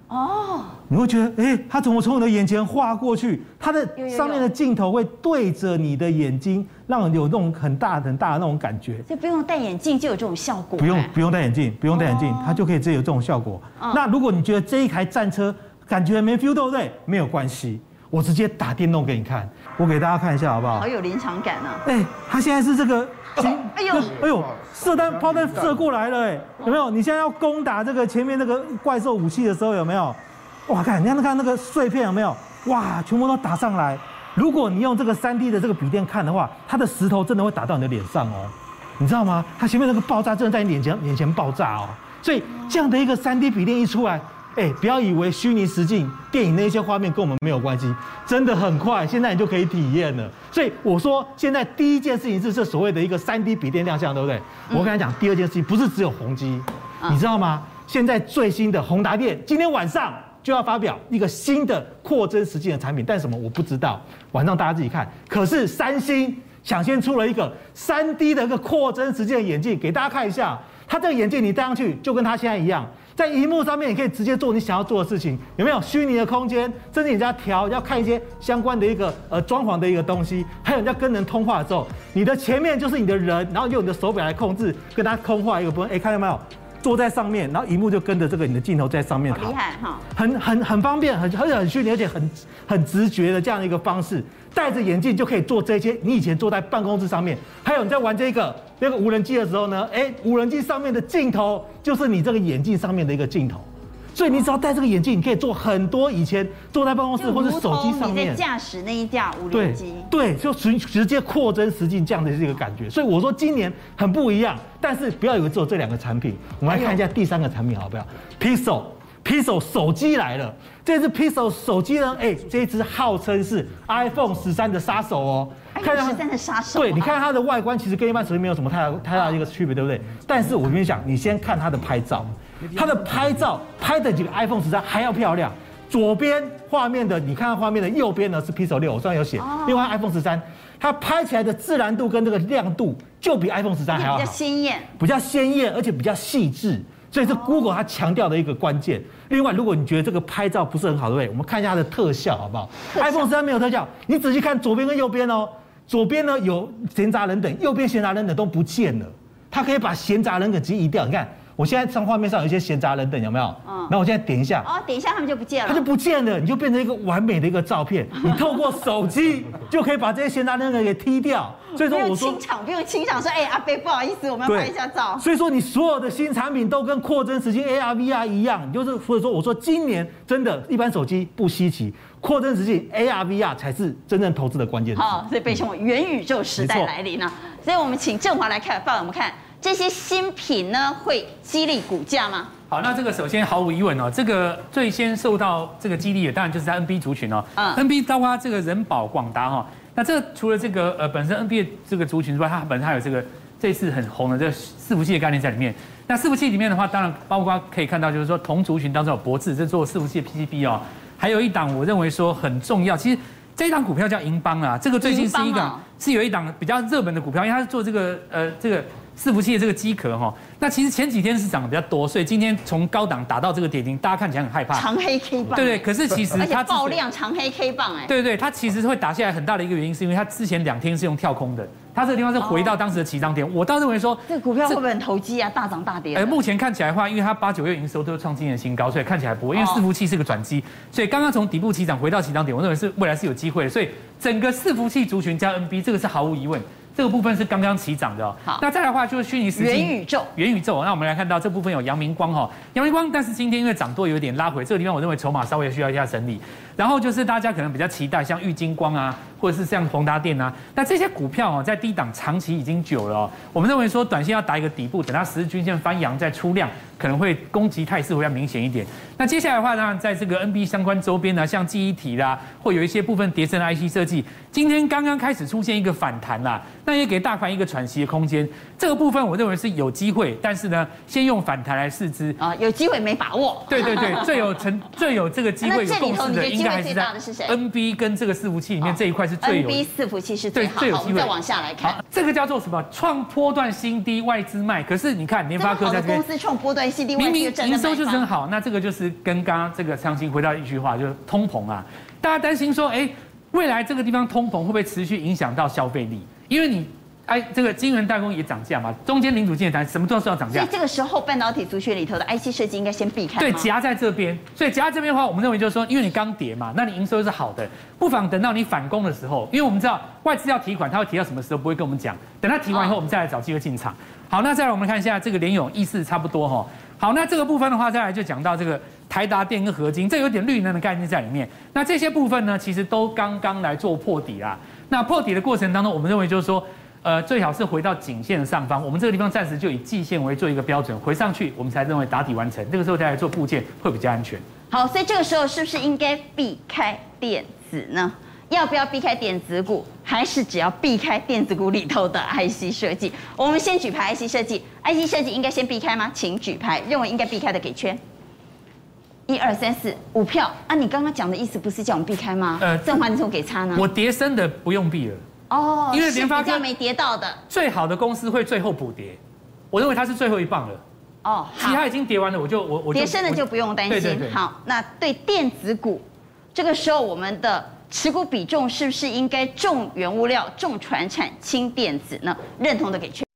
哦，你会觉得，哎，它怎么从你的眼前划过去？它的上面的镜头会对着你的眼睛，让人有那种很大很大的那种感觉。就不用戴眼镜就有这种效果？不用，不用戴眼镜，不用戴眼镜，它就可以直接有这种效果。那如果你觉得这一台战车感觉没 feel，对不对？没有关系。我直接打电动给你看，我给大家看一下好不好？好有临场感呢、啊。哎、欸，他现在是这个，哎呦，哎呦，射弹炮弹射过来了，哎，有没有？你现在要攻打这个前面那个怪兽武器的时候，有没有？哇，看，你看，看那个碎片有没有？哇，全部都打上来。如果你用这个 3D 的这个笔电看的话，它的石头真的会打到你的脸上哦，你知道吗？它前面那个爆炸真的在你眼前眼前爆炸哦。所以这样的一个 3D 笔电一出来。哎、欸，不要以为虚拟实境电影那些画面跟我们没有关系，真的很快，现在你就可以体验了。所以我说，现在第一件事情是这所谓的一个三 D 笔电亮相，对不对？嗯、我跟你讲，第二件事情不是只有宏基，嗯、你知道吗？现在最新的宏达电今天晚上就要发表一个新的扩增实境的产品，但什么我不知道，晚上大家自己看。可是三星抢先出了一个三 D 的一个扩增实境的眼镜，给大家看一下。它这个眼镜你戴上去，就跟它现在一样。在荧幕上面，你可以直接做你想要做的事情，有没有虚拟的空间？甚至你在调，要看一些相关的一个呃装潢的一个东西，还有你要跟人通话的时候，你的前面就是你的人，然后用你的手表来控制，跟他通话一个部分。哎，看到没有？坐在上面，然后荧幕就跟着这个你的镜头在上面跑，厉害哈，很很很方便，很很很虚拟，而且很很直觉的这样的一个方式。戴着眼镜就可以做这些。你以前坐在办公室上面，还有你在玩这个那个无人机的时候呢？哎，无人机上面的镜头就是你这个眼镜上面的一个镜头。所以你只要戴这个眼镜，你可以做很多以前坐在办公室或者手机上面。你在驾驶那一架无人机。对，就直直接扩增实境这样的这个感觉。所以我说今年很不一样，但是不要以为只有这两个产品，我们来看一下第三个产品好不好？Pixel Pixel 手机来了，这支 Pixel 手机呢，哎，这支号称是 iPhone 十三的杀手哦。看十三的杀手。对，你看它的外观其实跟一般手机没有什么太大太大的一个区别，对不对？但是我跟你讲，你先看它的拍照，它的拍照拍的比 iPhone 十三还要漂亮。左边画面的，你看画面的右边呢是 Pixel 六，我上面有写。另外 iPhone 十三，它拍起来的自然度跟这个亮度就比 iPhone 十三还要好，比较鲜艳，比较鲜艳，而且比较细致。所以是 Google 它强调的一个关键。另外，如果你觉得这个拍照不是很好，对不对？我们看一下它的特效，好不好？iPhone 十三没有特效，你仔细看左边跟右边哦。左边呢有闲杂人等，右边闲杂人等都不见了。它可以把闲杂人等直接移掉。你看，我现在上画面上有一些闲杂人等，有没有？嗯。那我现在点一下。哦，点一下他们就不见了。它就不见了，你就变成一个完美的一个照片。你透过手机 就可以把这些闲杂人等给踢掉。所以说，我说清场不用清场，说哎、欸、阿飞不好意思，我们要拍一下照。所以说，你所有的新产品都跟扩增实境 AR VR 一样，就是所以说，我说今年真的，一般手机不稀奇，扩增实境 AR VR 才是真正投资的关键。好，所以被称为元宇宙时代来临了。所以我们请振华来看，放我们看这些新品呢，会激励股价吗？好，那这个首先毫无疑问哦，这个最先受到这个激励的，当然就是在 NB 族群哦。嗯。NB 包括这个人保、广达哈。那这除了这个呃本身 NBA 这个族群之外，它本身还有这个这次很红的这个伺服器的概念在里面。那伺服器里面的话，当然包括可以看到，就是说同族群当中有博智，这做伺服器的 PCB 哦，还有一档我认为说很重要。其实这一档股票叫银邦啊，这个最近是一档是有一档比较热门的股票，因为它是做这个呃这个。伺服器的这个机壳哈，那其实前几天是涨得比较多，所以今天从高档打到这个跌停，大家看起来很害怕。长黑 K 棒。对对，可是其实它爆量长黑 K 棒哎。对对，它其实会打下来很大的一个原因，是因为它之前两天是用跳空的，它这个地方是回到当时的起涨点。我倒认为说，这个股票会不会很投机啊？大涨大跌。哎，目前看起来的话，因为它八九月营收都创今年新高，所以看起来不会。因为伺服器是个转机，所以刚刚从底部起涨回到起涨点，我认为是未来是有机会的。所以整个伺服器族群加 NB，这个是毫无疑问。这个部分是刚刚起涨的哦。好，那再来的话就是虚拟实境元宇宙。元宇宙，那我们来看到这部分有阳明光哈，阳明光，但是今天因为涨多有点拉回，这个地方我认为筹码稍微需要一下整理。然后就是大家可能比较期待像玉金光啊，或者是像宏达电啊，那这些股票哦，在低档长期已经久了哦。我们认为说，短线要打一个底部，等它十日均线翻阳再出量，可能会攻击态势会要明显一点。那接下来的话呢，在这个 NB 相关周边呢，像记忆体啦，或有一些部分叠升 IC 设计，今天刚刚开始出现一个反弹啦，那也给大盘一个喘息的空间。这个部分我认为是有机会，但是呢，先用反弹来试之啊，有机会没把握。对对对，最有成最有这个机会 有共识的，应该还是在 NB 跟这个伺服器里面这一块是最有。NB 伺服器是最好，最有机会。我们再往下来看，这个叫做什么？创波段新低，外资卖。可是你看联发科在这边，公司创波段新低，明明营收就是很好，那这个就是跟刚刚这个长期回到一句话，就是通膨啊。大家担心说，哎，未来这个地方通膨会不会持续影响到消费力？因为你。哎，这个晶圆代工也涨价嘛，中间零组件也涨，什么都是要涨价。所以这个时候半导体族群里头的 IC 设计应该先避开。对，夹在这边。所以夹在这边的话，我们认为就是说，因为你刚跌嘛，那你营收是好的，不妨等到你反攻的时候，因为我们知道外资要提款，他会提到什么时候，不会跟我们讲。等他提完以后，我们再来找机会进场。好，那再来我们看一下这个联勇意思差不多哈。好，那这个部分的话，再来就讲到这个台达电跟合金，这有点绿能的概念在里面。那这些部分呢，其实都刚刚来做破底啦。那破底的过程当中，我们认为就是说。呃，最好是回到颈线的上方，我们这个地方暂时就以季线为做一个标准，回上去我们才认为打底完成。这个时候再来做部件会比较安全。好，所以这个时候是不是应该避开电子呢？要不要避开电子股，还是只要避开电子股里头的 IC 设计？我们先举牌 IC 设计，IC 设计应该先避开吗？请举牌，认为应该避开的给圈。一二三四五票啊！你刚刚讲的意思不是叫我们避开吗？呃，正华你怎么给差呢？我叠升的不用避了。哦，因为联发科没跌到的最好的公司会最后补跌，我认为它是最后一棒了。哦，其他已经跌完了，我就我我跌深的就不用担心。对对对。好，那对电子股，这个时候我们的持股比重是不是应该重原物料、重船产、轻电子呢？认同的给圈。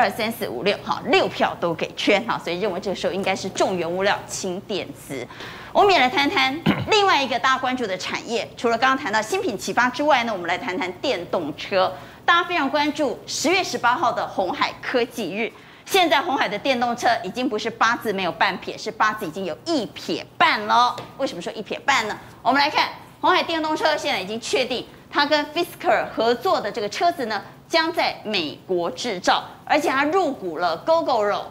二三四五六，好，六票都给圈，哈，所以认为这个时候应该是重原物料、轻电子。我们也来谈谈 另外一个大家关注的产业，除了刚刚谈到新品启发之外呢，我们来谈谈电动车。大家非常关注十月十八号的红海科技日。现在红海的电动车已经不是八字没有半撇，是八字已经有一撇半了。为什么说一撇半呢？我们来看红海电动车现在已经确定。它跟 Fisker 合作的这个车子呢，将在美国制造，而且它入股了 Gogoro，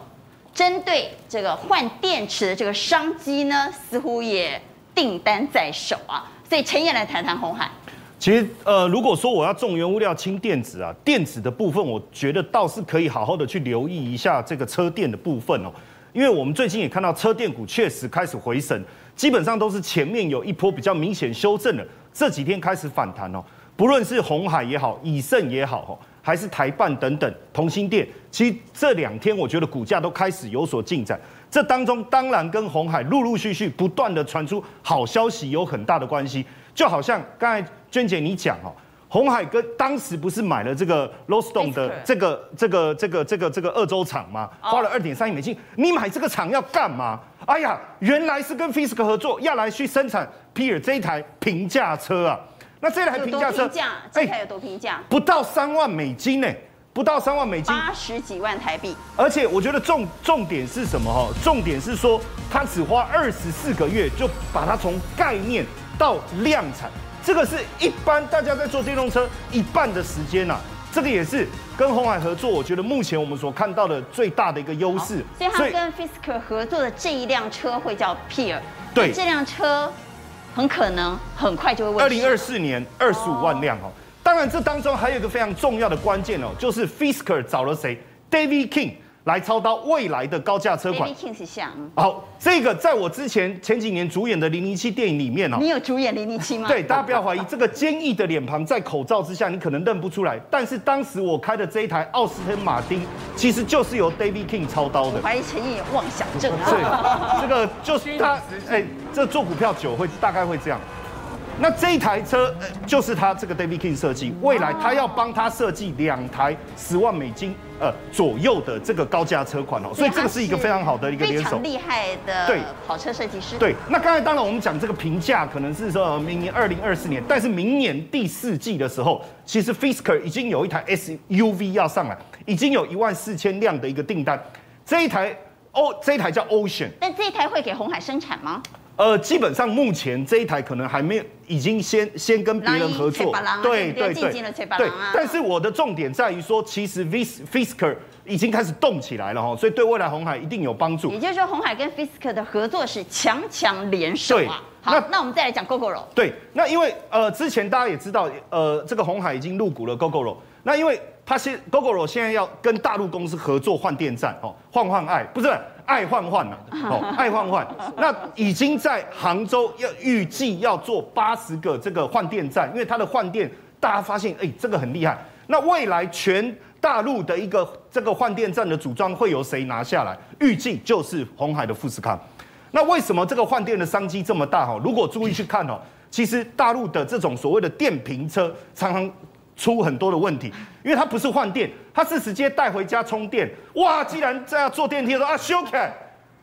针对这个换电池的这个商机呢，似乎也订单在手啊。所以陈彦来谈谈红海。其实，呃，如果说我要重原物料轻电子啊，电子的部分，我觉得倒是可以好好的去留意一下这个车电的部分哦，因为我们最近也看到车电股确实开始回升，基本上都是前面有一波比较明显修正的，这几天开始反弹哦，不论是红海也好，以盛也好，还是台办等等，同心店，其实这两天我觉得股价都开始有所进展，这当中当然跟红海陆陆续续不断的传出好消息有很大的关系。就好像刚才娟姐你讲哦，红海跟当时不是买了这个 Lordstown 的这个这个这个这个这个二州厂吗？花了二点三亿美金。你买这个厂要干嘛？哎呀，原来是跟 Fisker 合作，要来去生产 Pear 这一台平价车啊。那这台平价车，这台有多平价？不到三万美金呢，不到三万美金，八十几万台币。而且我觉得重重点是什么哈？重点是说，他只花二十四个月就把它从概念。到量产，这个是一般大家在做电动车一半的时间呐、啊，这个也是跟鸿海合作，我觉得目前我们所看到的最大的一个优势。所以，他跟 Fisker 合作的这一辆车会叫 Peer，对，这辆车很可能很快就会问。二零二四年二十五万辆哦，当然这当中还有一个非常重要的关键哦，就是 Fisker 找了谁？David King。来操刀未来的高价车款。好，这个在我之前前几年主演的《零零七》电影里面哦，你有主演零零七吗？对，大家不要怀疑，这个坚毅的脸庞在口罩之下，你可能认不出来。但是当时我开的这一台奥斯汀马丁，其实就是由 David King 操刀的。怀疑陈毅妄想症啊！对，这个就是他，哎，这做股票久会大概会这样。那这一台车就是他这个 David King 设计，未来他要帮他设计两台十万美金呃左右的这个高价车款哦，所以这个是一个非常好的一个联手，厉害的对跑车设计师。对，那刚才当然我们讲这个评价可能是说明年二零二四年，但是明年第四季的时候，其实 Fisker 已经有一台 SUV 要上来，已经有一万四千辆的一个订单，这一台哦，这一台叫 Ocean，但这一台会给红海生产吗？呃，基本上目前这一台可能还没有，已经先先跟别人合作，对对对对。但是我的重点在于说，其实 Fisker 已经开始动起来了哈，所以对未来红海一定有帮助。也就是说，红海跟 Fisker 的合作是强强联手啊。好，那那我们再来讲 Gogoro。对，那因为呃，之前大家也知道，呃，这个红海已经入股了 Gogoro。那因为他现 Gogoro 现在要跟大陆公司合作换电站哦，换换爱不是。爱换换呐，哦，爱换换，那已经在杭州要预计要做八十个这个换电站，因为它的换电，大家发现哎，这个很厉害。那未来全大陆的一个这个换电站的组装会由谁拿下来？预计就是红海的富士康。那为什么这个换电的商机这么大？哈，如果注意去看哦，其实大陆的这种所谓的电瓶车常常出很多的问题，因为它不是换电，它是直接带回家充电。哇，既然这样坐电梯的时候啊，修开，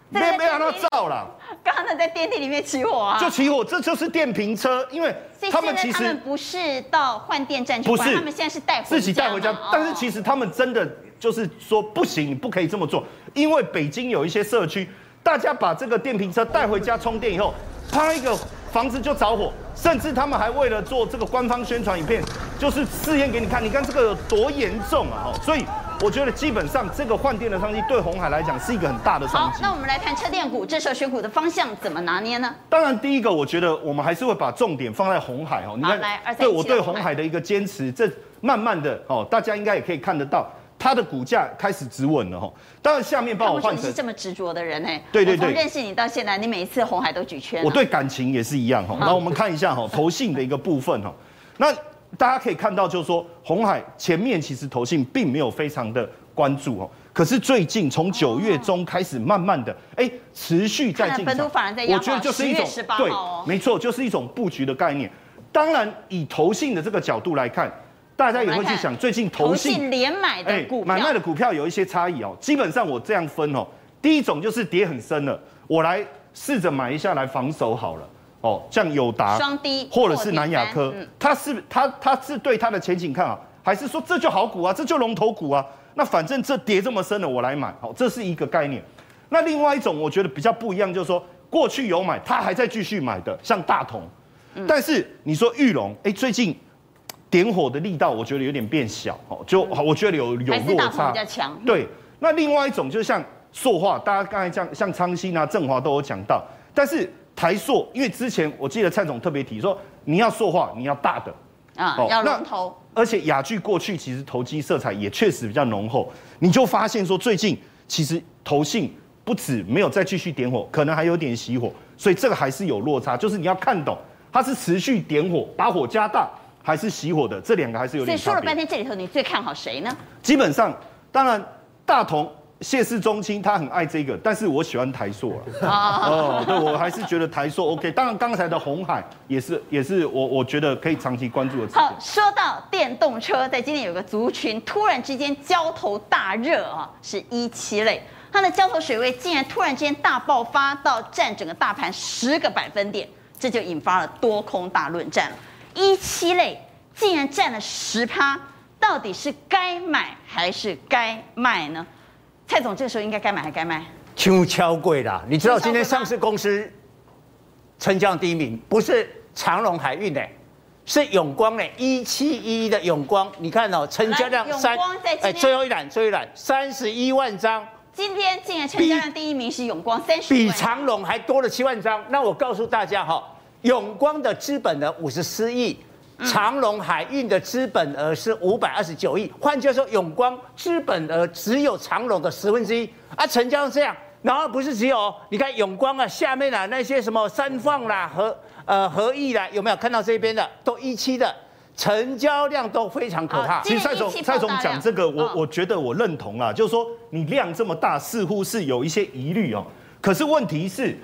没没让它照了。刚刚在电梯里面起火啊，就起火，这就是电瓶车，因为他们其实他们不是到换电站去换，不是，他们现在是带自己带回家。但是其实他们真的就是说不行，你不可以这么做，因为北京有一些社区，大家把这个电瓶车带回家充电以后，啪一个。房子就着火，甚至他们还为了做这个官方宣传影片，就是试验给你看，你看这个有多严重啊！哈，所以我觉得基本上这个换电的商机对红海来讲是一个很大的商机。好，那我们来看车电股，这时候选股的方向怎么拿捏呢？当然，第一个我觉得我们还是会把重点放在红海哦。你看，对我对红海的一个坚持，这慢慢的哦，大家应该也可以看得到。它的股价开始止稳了哈，当然下面帮我换成。你是这么执着的人哎，对对对，从认识你到现在，你每一次红海都举圈。我对感情也是一样哈，那我们看一下哈，投信的一个部分哈，那大家可以看到就是说，红海前面其实投信并没有非常的关注哦，可是最近从九月中开始慢慢的哎持续在进场，我觉得就是一种对，没错，就是一种布局的概念。当然以投信的这个角度来看。大家也会去想，最近投信连买的股票，买卖的股票有一些差异哦。基本上我这样分哦，第一种就是跌很深了，我来试着买一下来防守好了哦。像友达、双低或者是南亚科，它是它它是对它的前景看好，还是说这就好股啊，这就龙头股啊？那反正这跌这么深了，我来买，好，这是一个概念。那另外一种我觉得比较不一样，就是说过去有买，它还在继续买的，像大同。但是你说玉龙，哎，最近。点火的力道，我觉得有点变小哦，就我觉得有有落差。比较强。对，那另外一种就像塑化，大家刚才像像昌兴啊、振华都有讲到，但是台塑，因为之前我记得蔡总特别提说，你要塑化，你要大的啊，要龙头。而且雅聚过去其实投机色彩也确实比较浓厚，你就发现说最近其实投信不止没有再继续点火，可能还有点熄火，所以这个还是有落差，就是你要看懂它是持续点火，把火加大。还是熄火的，这两个还是有点。所以说了半天，这里头你最看好谁呢？基本上，当然大同谢氏中青他很爱这个，但是我喜欢台塑了。哦，对，我还是觉得台塑 OK。当然刚才的红海也是，也是我我觉得可以长期关注的。好，说到电动车，在今天有个族群突然之间交投大热啊，是一期类，它的交投水位竟然突然之间大爆发到占整个大盘十个百分点，这就引发了多空大论战了。一七类竟然占了十趴，到底是该买还是该卖呢？蔡总这个时候应该该买还该卖？秋敲贵啦，你知道今天上市公司成交第一名不是长荣海运的，是永光的，一七一的永光。你看哦，成交量三哎，最后一栏最后一栏三十一万张。今天竟然成交量第一名是永光三十，比长荣还多了七万张。那我告诉大家哈。永光的资本额五十四亿，长隆海运的资本额是五百二十九亿。换句话说，永光资本额只有长隆的十分之一啊，成交这样。然后不是只有，你看永光啊，下面啊那些什么三放啦和呃合意啦，有没有看到这边的都一期的成交量都非常可怕。其实蔡总蔡总讲这个，我我觉得我认同啊，就是说你量这么大，似乎是有一些疑虑哦。可是问题是。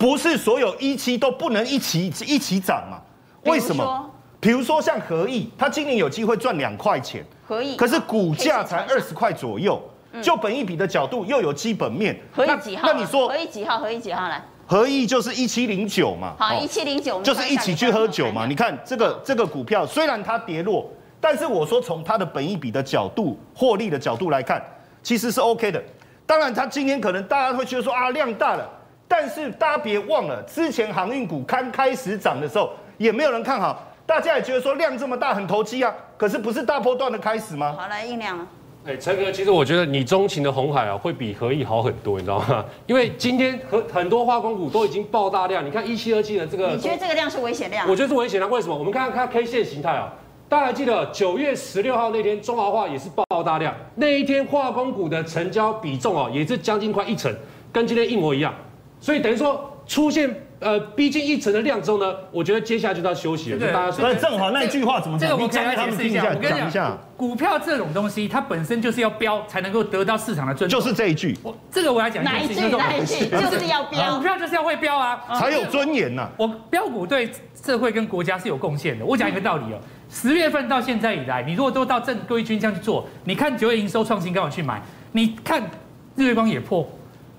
不是所有一期都不能一起一起涨嘛？为什么？比如说像合意，它今年有机会赚两块钱，和义，可是股价才二十块左右，就本一笔的角度又有基本面。和义几号？那你说和义几号？合意几号来？合意就是一七零九嘛。好，一七零九，就是一起去喝酒嘛。你看这个这个股票虽然它跌落，但是我说从它的本益比的角度、获利的角度来看，其实是 OK 的。当然，它今天可能大家会觉得说啊，量大了。但是大家别忘了，之前航运股刚开始涨的时候，也没有人看好，大家也觉得说量这么大很投机啊。可是不是大波段的开始吗？好，来酝酿了。哎，陈哥，其实我觉得你钟情的红海啊，会比和义好很多，你知道吗？因为今天很很多化工股都已经爆大量，你看一七二七的这个，你觉得这个量是危险量？我觉得是危险量，为什么？我们看看 K 线形态啊，大家还记得九月十六号那天中华化也是爆大量，那一天化工股的成交比重哦，也是将近快一成，跟今天一模一样。所以等于说出现呃逼近一成的量之后呢，我觉得接下来就要休息了。就大家说，正好那句话怎么讲？这个我跟大家解释一下。我跟你讲，股票这种东西，它本身就是要飙才能够得到市场的尊重。就是这一句。我这个我要讲哪一句？哪一句？就是要飙。股票就是要会飙啊，才有尊严呐。我标股对社会跟国家是有贡献的。我讲一个道理哦，十月份到现在以来，你如果都到正规军这样去做，你看九月营收创新高，我去买。你看日月光也破。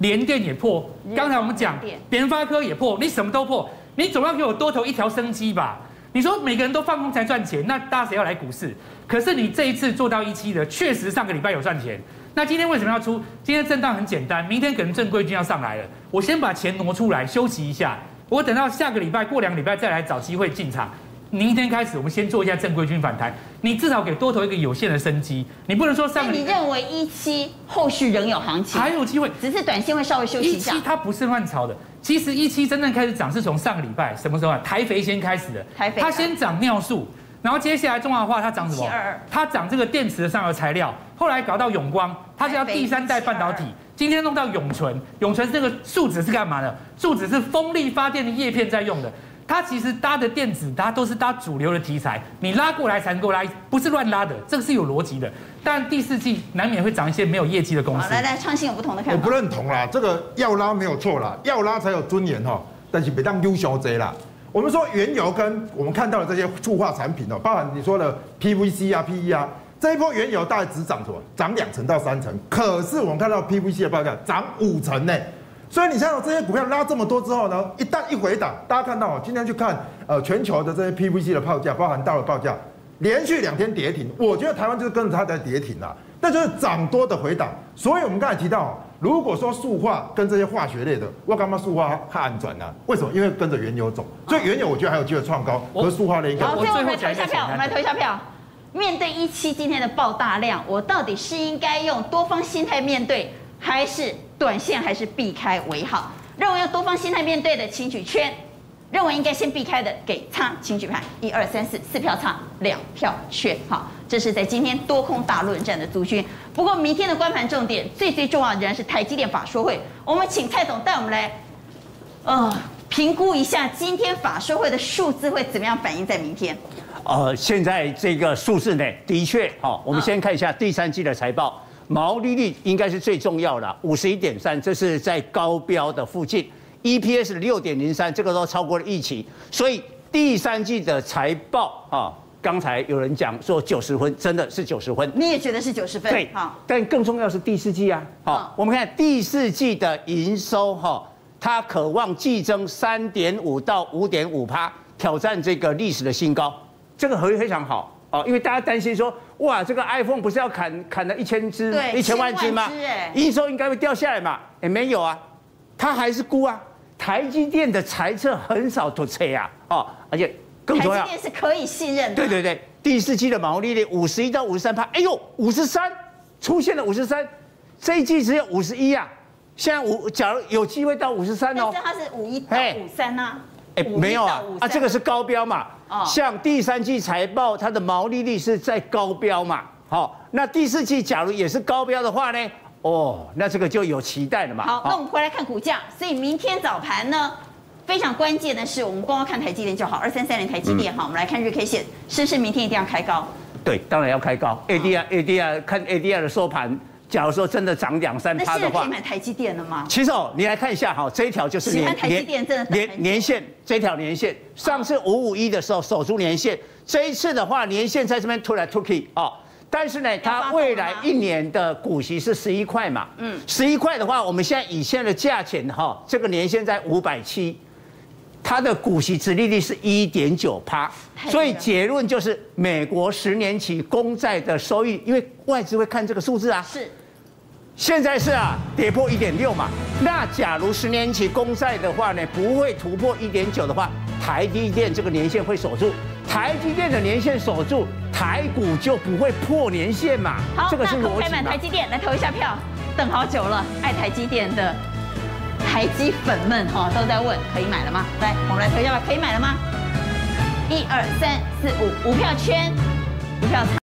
联电也破，刚才我们讲联发科也破，你什么都破，你总要给我多头一条生机吧？你说每个人都放空才赚钱，那大家谁要来股市？可是你这一次做到一期的，确实上个礼拜有赚钱。那今天为什么要出？今天震荡很简单，明天可能正规军要上来了，我先把钱挪出来休息一下，我等到下个礼拜过两个礼拜再来找机会进场。明天开始，我们先做一下正规军反弹。你至少给多头一个有限的生机，你不能说上个。你认为一期后续仍有行情？还有机会，只是短线会稍微休息一下。一期它不是乱炒的，其实一期真正开始涨是从上个礼拜什么时候啊？台肥先开始的。台肥。它先涨尿素，然后接下来中华化它涨什么？它涨这个电池的上游材料，后来搞到永光，它是要第三代半导体。今天弄到永存，永存这个树脂是干嘛的？树脂是风力发电的叶片在用的。它其实搭的电子，它都是搭主流的题材，你拉过来才能够拉，不是乱拉的，这个是有逻辑的。但第四季难免会涨一些没有业绩的公司。来来，创新有不同的看法。我不认同啦，这个要拉没有错啦，要拉才有尊严哈。但是别当优小贼啦。我们说原油跟我们看到的这些塑化产品哦，包含你说的 PVC 啊、PE 啊，这一波原油大概只涨什么？涨两成到三成。可是我们看到 PVC 的报价涨五成呢。所以你像这些股票拉这么多之后呢，一旦一回档，大家看到哦，今天去看呃全球的这些 PVC 的报价，包含大的报价，连续两天跌停，我觉得台湾就是跟着它在跌停啦，那就是涨多的回档。所以我们刚才提到，如果说塑化跟这些化学类的，我干嘛塑化它暗转呢？为什么？因为跟着原油走，所以原油我觉得还有机会创高，和塑化类应该。好，最后我们来投一下票，我们来投一下票。面对一期今天的爆大量，我到底是应该用多方心态面对，还是短线还是避开为好？认为要多方心态面对的，请举圈；认为应该先避开的，给叉，请举牌。一二三四，四票叉，两票圈。好，这是在今天多空大论战的族群。不过明天的观盘重点，最最重要的仍然是台积电法说会。我们请蔡总带我们来，呃，评估一下今天法说会的数字会怎么样反映在明天。呃，现在这个数字呢，的确，好，我们先看一下第三季的财报，毛利率应该是最重要的，五十一点三，这是在高标的附近，EPS 六点零三，这个都超过了预期，所以第三季的财报啊，刚才有人讲说九十分，真的是九十分，你也觉得是九十分？对，好，但更重要是第四季啊，好，我们看第四季的营收哈，它可望季增三点五到五点五趴，挑战这个历史的新高。这个合约非常好啊，因为大家担心说，哇，这个 iPhone 不是要砍砍了一千只、一千万只吗？营收应该会掉下来嘛？也没有啊，它还是估啊。台积电的财测很少突切啊，哦，而且更重要，台积电是可以信任的。对对对，第四季的毛利率五十一到五十三趴，哎呦，五十三出现了五十三，这一季只有五十一啊，现在五，假如有机会到五十三哦，但是它是五一到五三呐。哎，没有啊，啊，这个是高标嘛。像第三季财报，它的毛利率是在高标嘛？好，那第四季假如也是高标的话呢？哦，那这个就有期待了嘛。好，那我们回来看股价。所以明天早盘呢，非常关键的是，我们光要看台积电就好，二三三零台积电哈。我们来看日 K 线，是不是明天一定要开高？对，当然要开高。ADR ADR 看 ADR 的收盘。假如说真的涨两三趴的话，那可以买台积电了吗？其实哦，你来看一下哈，这一条就是年年年年线，这条年线，上次五五一的时候守住年线，这一次的话年线在这边突来突去哦，但是呢，它未来一年的股息是十一块嘛，嗯，十一块的话，我们现在以现在的价钱哈，这个年线在五百七，它的股息殖利率是一点九趴，所以结论就是美国十年期公债的收益，因为外资会看这个数字啊，是。现在是啊，跌破一点六嘛。那假如十年期公债的话呢，不会突破一点九的话，台积电这个年限会守住。台积电的年限守住，台股就不会破年限嘛。好，这个是逻辑嘛。台积电来投一下票，等好久了，爱台积电的台积粉们哈都在问，可以买了吗？来，我们来投一下吧，可以买了吗？一二三四五，五票圈，五票。